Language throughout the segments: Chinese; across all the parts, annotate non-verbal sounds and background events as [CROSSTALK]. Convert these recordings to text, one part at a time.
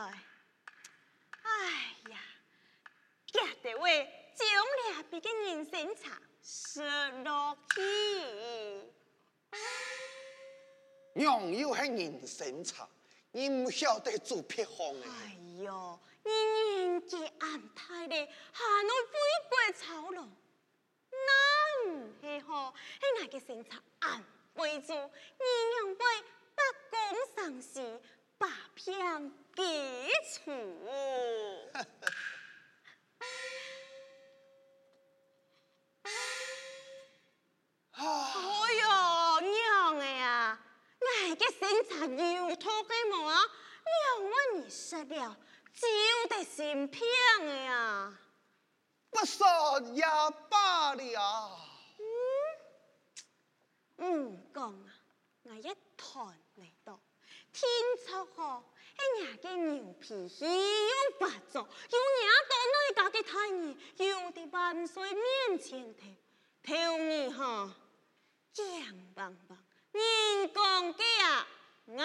哎呀，家底位将俩比个人生茶说落去，娘又系人生茶，你唔晓得做撇方。哎呦，你年纪安太咧，下来飞过草庐，难系好，系我嘅生茶安为主，你娘辈八公上士，八片基础。哎呦，娘哎呀，我嘅生茶又拖嘅毛啊，两万二十了，就得心平的呀。不说也罢了。嗯，讲啊，我一谈天出好，一伢嘅牛脾气又发作，又伢到那家嘅太儿，又喺万岁面前头，头你哈。硬邦邦，人讲嘅啊，硬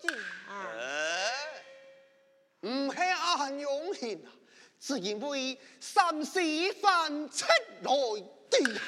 讲。唔系安用心啊，只因为三四番出来的。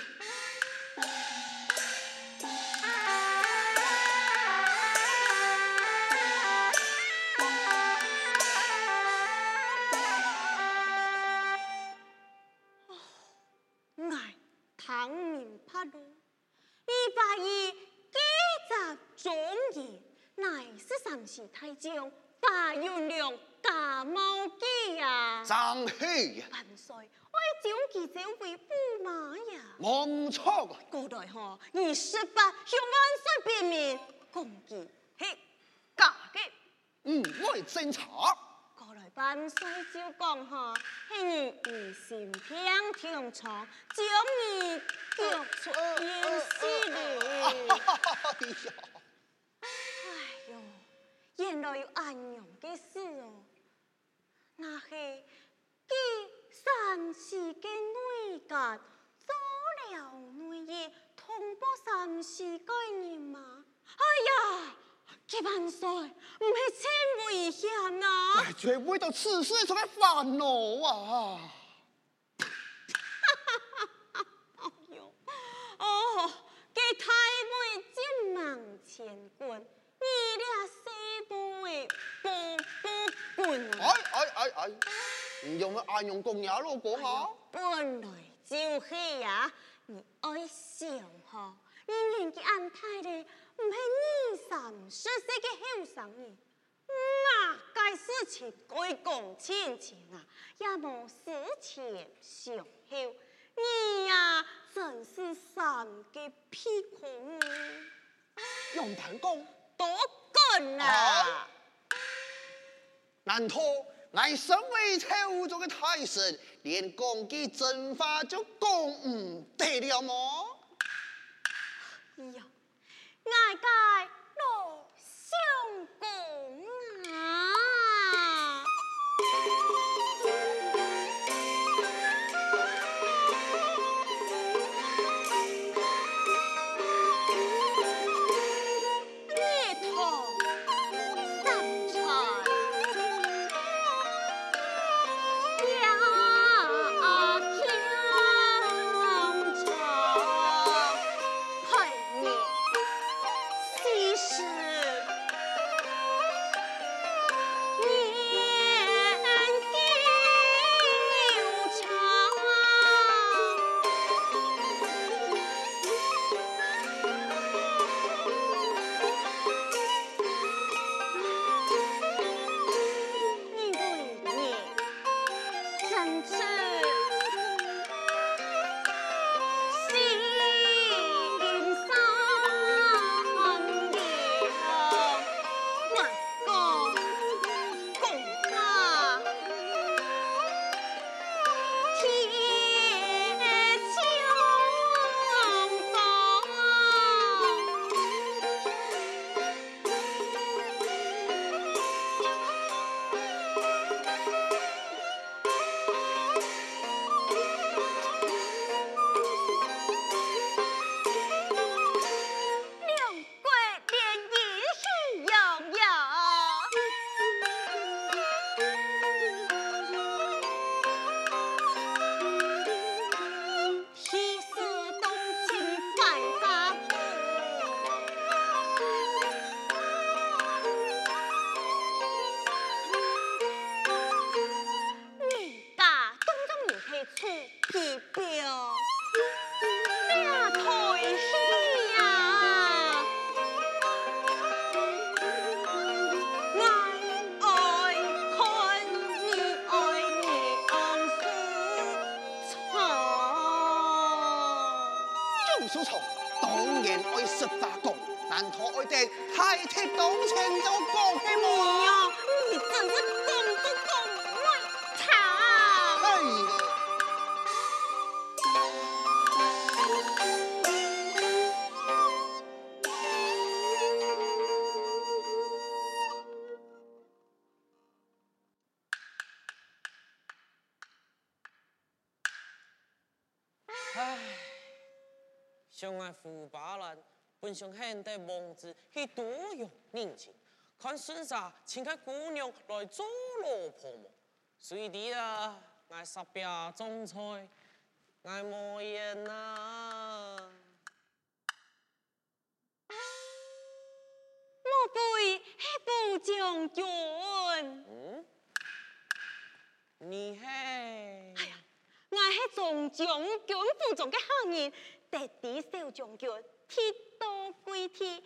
上时太将大元亮加毛记呀。张黑呀！万岁，我将其召回驸马呀。我唔错啊。古代哈，二十八向万岁别命，公记嘿假嘅。嗯，我系侦查。过来万岁就讲哈，嘿你疑心偏听从，将你脚出烟死了。哎呦，原来有安阳嘅事哦，那系第三世嘅内家做了内议，通报三世概念嘛？哎呀！几万岁，唔系真危险啊！绝为到此事出来烦恼啊！[LAUGHS] 哎呦，哦，给太妹进忙前滚，你俩谁不为不不滚？哎哎哎哎，你用乜暗用公鸭路讲啊？本来就系呀，你爱笑哈，你年纪安太咧。唔系二三十岁嘅后生人，哪该事情该讲清楚啊，也冇事前上后，你呀真是三个屁孔。用弹弓多！难道俺身为朝中的太神，连公鸡真话就讲唔得了么？哎呀！俺该老相公 and 爱富巴兰，本想献得王子去多用人情，看孙啥请个姑娘来做老婆么？随地啊，爱十八种菜，爱莫言啊。莫非系部将军？嗯？你系？我系中将军不中嘅好人，特地小将军，铁道归铁，特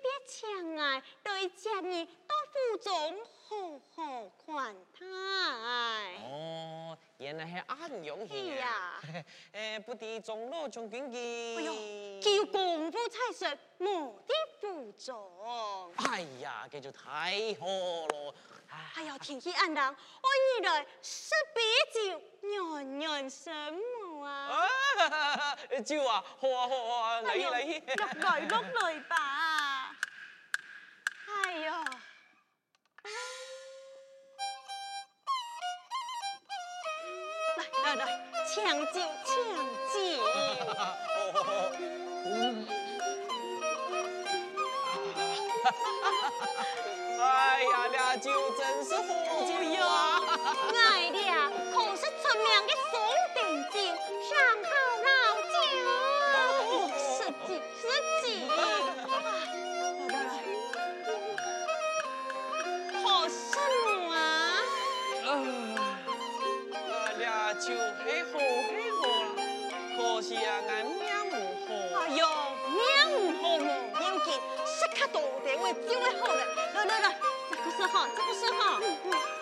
别请爱对接你到府中好好款待。原来系暗用是呀。诶，不敌中路将军嘅。哎呦，功夫才算无敌府中。哎呀，这就太好了。哎呀，天气暗淡，我你来喝杯酒，暖暖心窝啊！啊，酒啊，好啊好啊，来来，落来落来吧！哎呀，来来来，抢酒抢酒！哎呀，俩酒真是好酒啊！哎呀，可是出名的松顶定位好嘞来来来这不是号这不是号。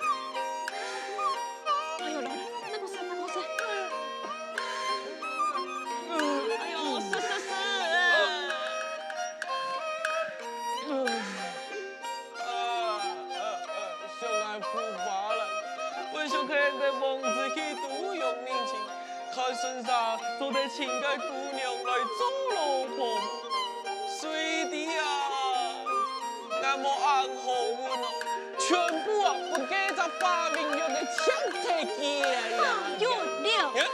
发明用的抢太机呀！有了。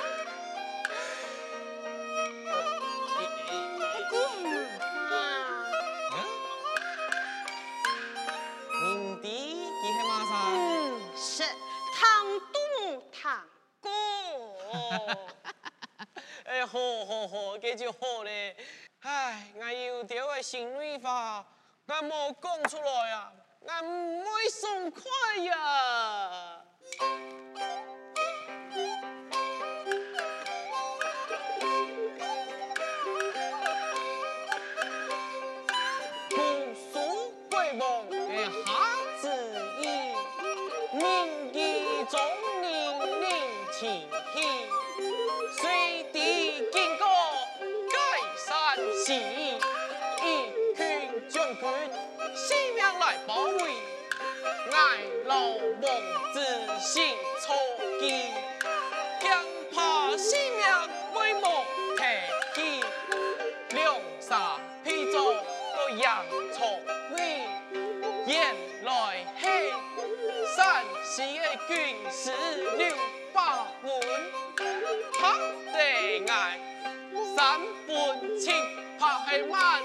嗯啊，明帝记系马啥？嗯，是唐都唐哥。[LAUGHS] 哎，好好好，这就好嘞。唉，我有条个心里话，我冇讲出来呀，我唔会爽快呀。来保卫，爱老王子心错记，惊怕性命为莫提起，两三匹作个洋葱味，原来系山西的军师刘伯温，他的爱三分情，怕系满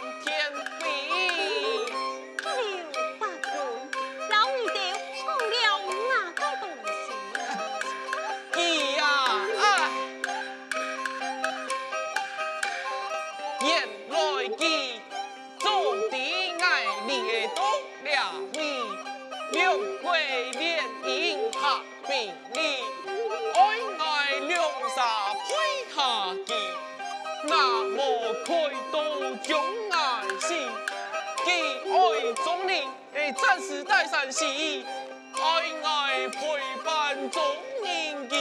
沙盔下棋，那么开到江南睛。给爱中年，哎，暂时带上戏，爱爱陪伴中年期。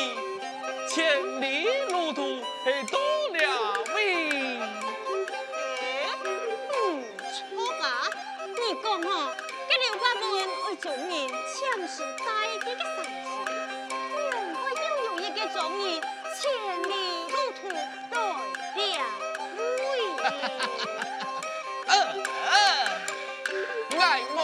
千里路途，哎，多了袂。哎，错，你讲吼，今日我本人中年，暂是带点个首。送你千里路途暖良为。[LAUGHS] [LAUGHS]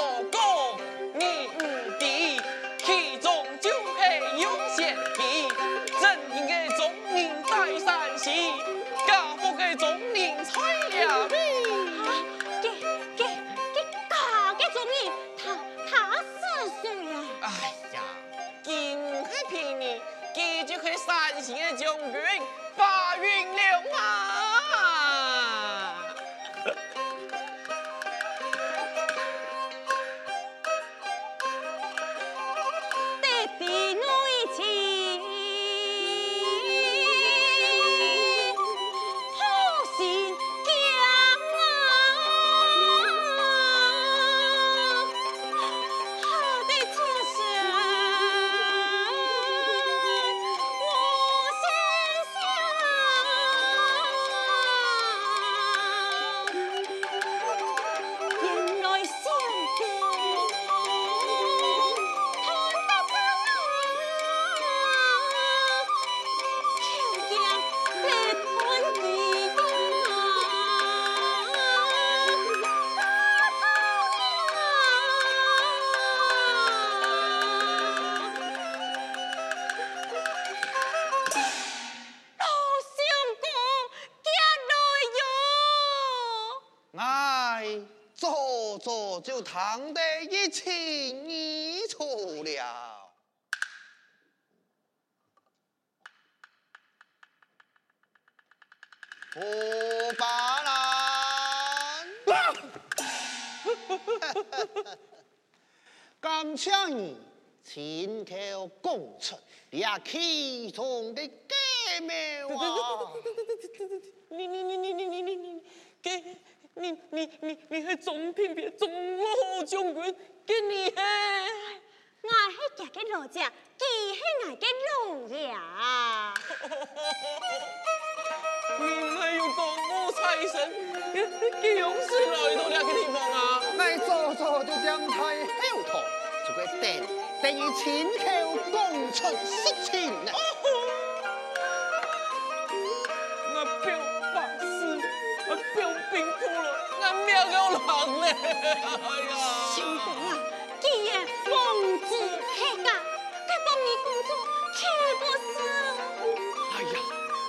绑在一起，你错了，胡八郎。敢枪你亲口供出，你阿气冲的革命王！[LAUGHS] 你你你你你你你给。你你你你系总偏偏总老将军，给你嘿，我系家嘅老将，佢系我嘅老爷。[LAUGHS] 你唔系要讲武财神，几勇士来到呢个地方啊？你早早就点太后头，就会等等于亲口讲出实情啊！相公啊，既然王子黑家，该帮你工作，岂不是？哎呀，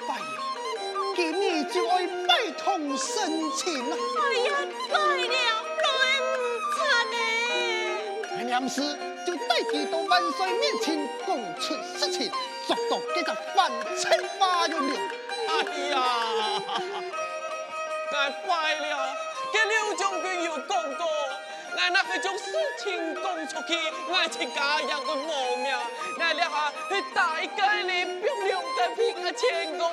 拜呀，今日就爱拜通申请啊！哎呀，拜了，来唔差呢。娘子就带佢到万岁面前供出实情，作到几只饭菜花容了。哎呀，讲过，俺那去将事情讲出去，爱一家人会无命，俺了下去大街里不亮的拼个钱工。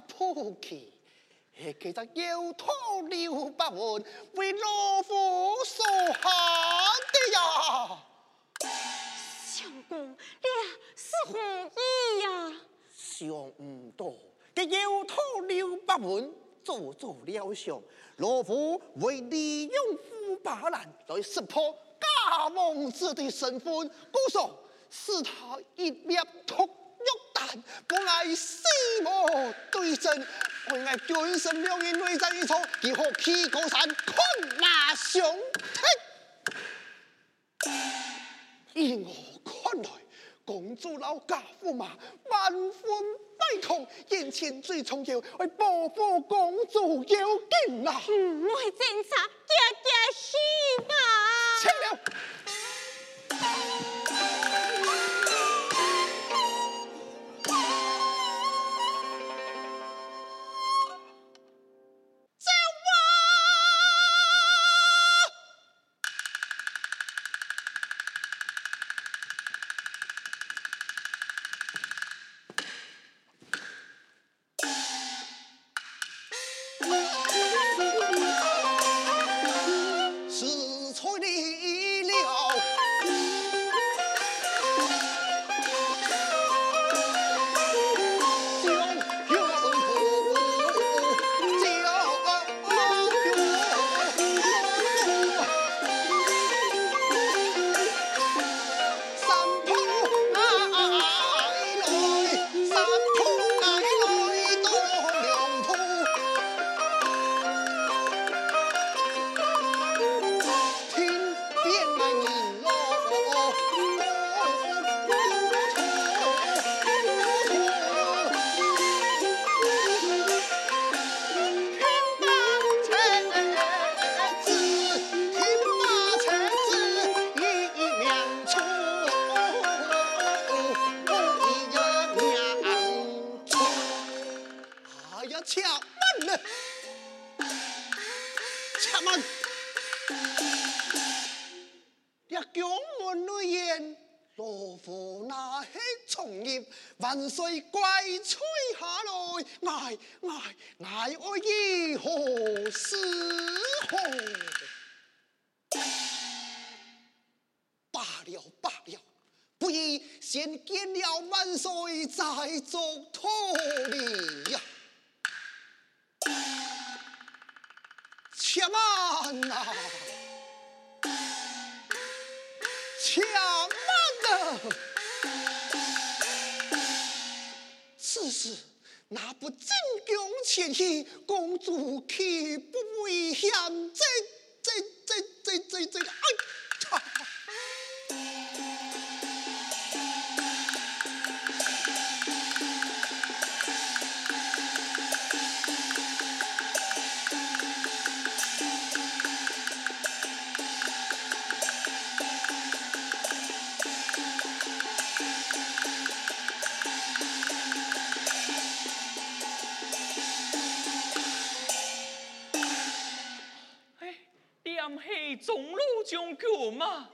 了不起，还记得要托刘伯温为老夫所下的呀。相公，你是何意呀？想唔到，嘅要托刘伯温做做了相，老夫为利用富八兰来识破假王子的身份，故说使他一灭突玉弹，不爱死无对阵，不爱军神两人内战一场，结合七高山困马相听。以我看来，公主老家驸马万分悲痛，眼前最重要为保护公主要紧啊！唔会侦查，家家去吧。请了。何是何？罢了罢了，不宜先见了万岁再做妥理呀！且慢呐，且慢呐！此时那不进宫前去，公主岂不危险？这、这、这、这、这、这，哎！中路将军吗？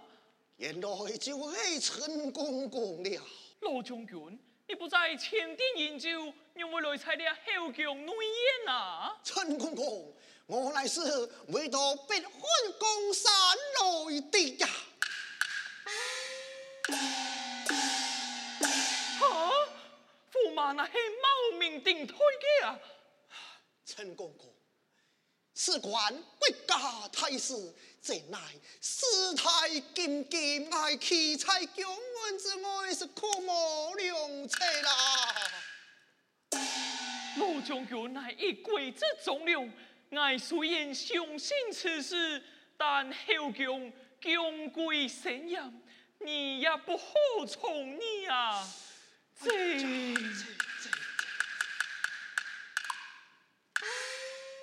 原来就是陈公公了。老将军，你不在前殿饮酒，让我来采了后宫内宴啊？陈公公，我乃是为到北汉江山来的呀。啊？驸马那是冒名顶替的啊？陈公公。事关国家大事，这乃世态金金，爱奇才将军之外，是可无良策啦。老将军乃一国之忠良，我虽然相信此事，但后宫宫规森严，你也不好从你啊。这。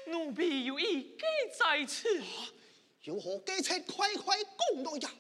奴婢有一计在此，如何该才快快供到呀